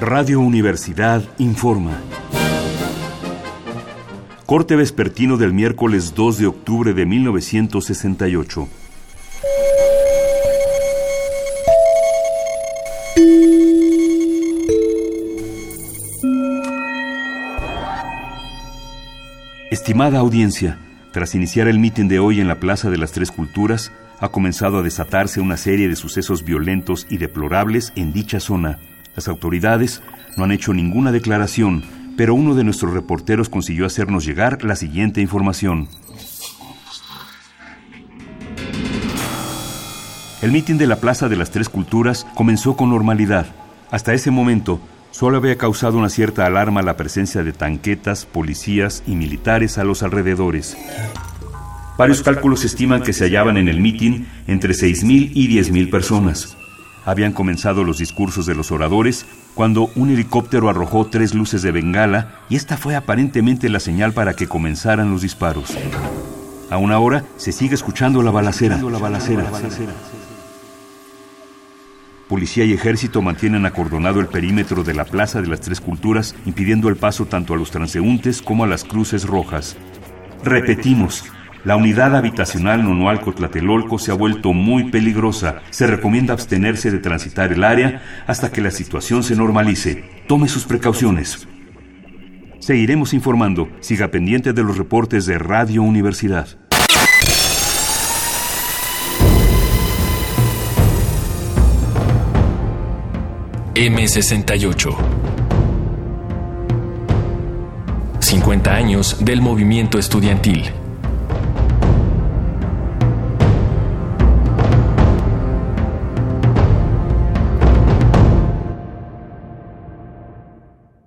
Radio Universidad informa. Corte vespertino del miércoles 2 de octubre de 1968. Estimada audiencia, tras iniciar el mitin de hoy en la Plaza de las Tres Culturas, ha comenzado a desatarse una serie de sucesos violentos y deplorables en dicha zona. Las autoridades no han hecho ninguna declaración, pero uno de nuestros reporteros consiguió hacernos llegar la siguiente información. El mitin de la Plaza de las Tres Culturas comenzó con normalidad. Hasta ese momento, solo había causado una cierta alarma la presencia de tanquetas, policías y militares a los alrededores. Varios cálculos estiman que se hallaban en el mitin entre 6.000 y 10.000 personas. Habían comenzado los discursos de los oradores cuando un helicóptero arrojó tres luces de bengala y esta fue aparentemente la señal para que comenzaran los disparos. A una hora se sigue escuchando la balacera. La balacera. Policía y ejército mantienen acordonado el perímetro de la Plaza de las Tres Culturas, impidiendo el paso tanto a los transeúntes como a las cruces rojas. Repetimos, la unidad habitacional Nonualco-Tlatelolco se ha vuelto muy peligrosa. Se recomienda abstenerse de transitar el área hasta que la situación se normalice. Tome sus precauciones. Seguiremos informando. Siga pendiente de los reportes de Radio Universidad. M68. 50 años del movimiento estudiantil.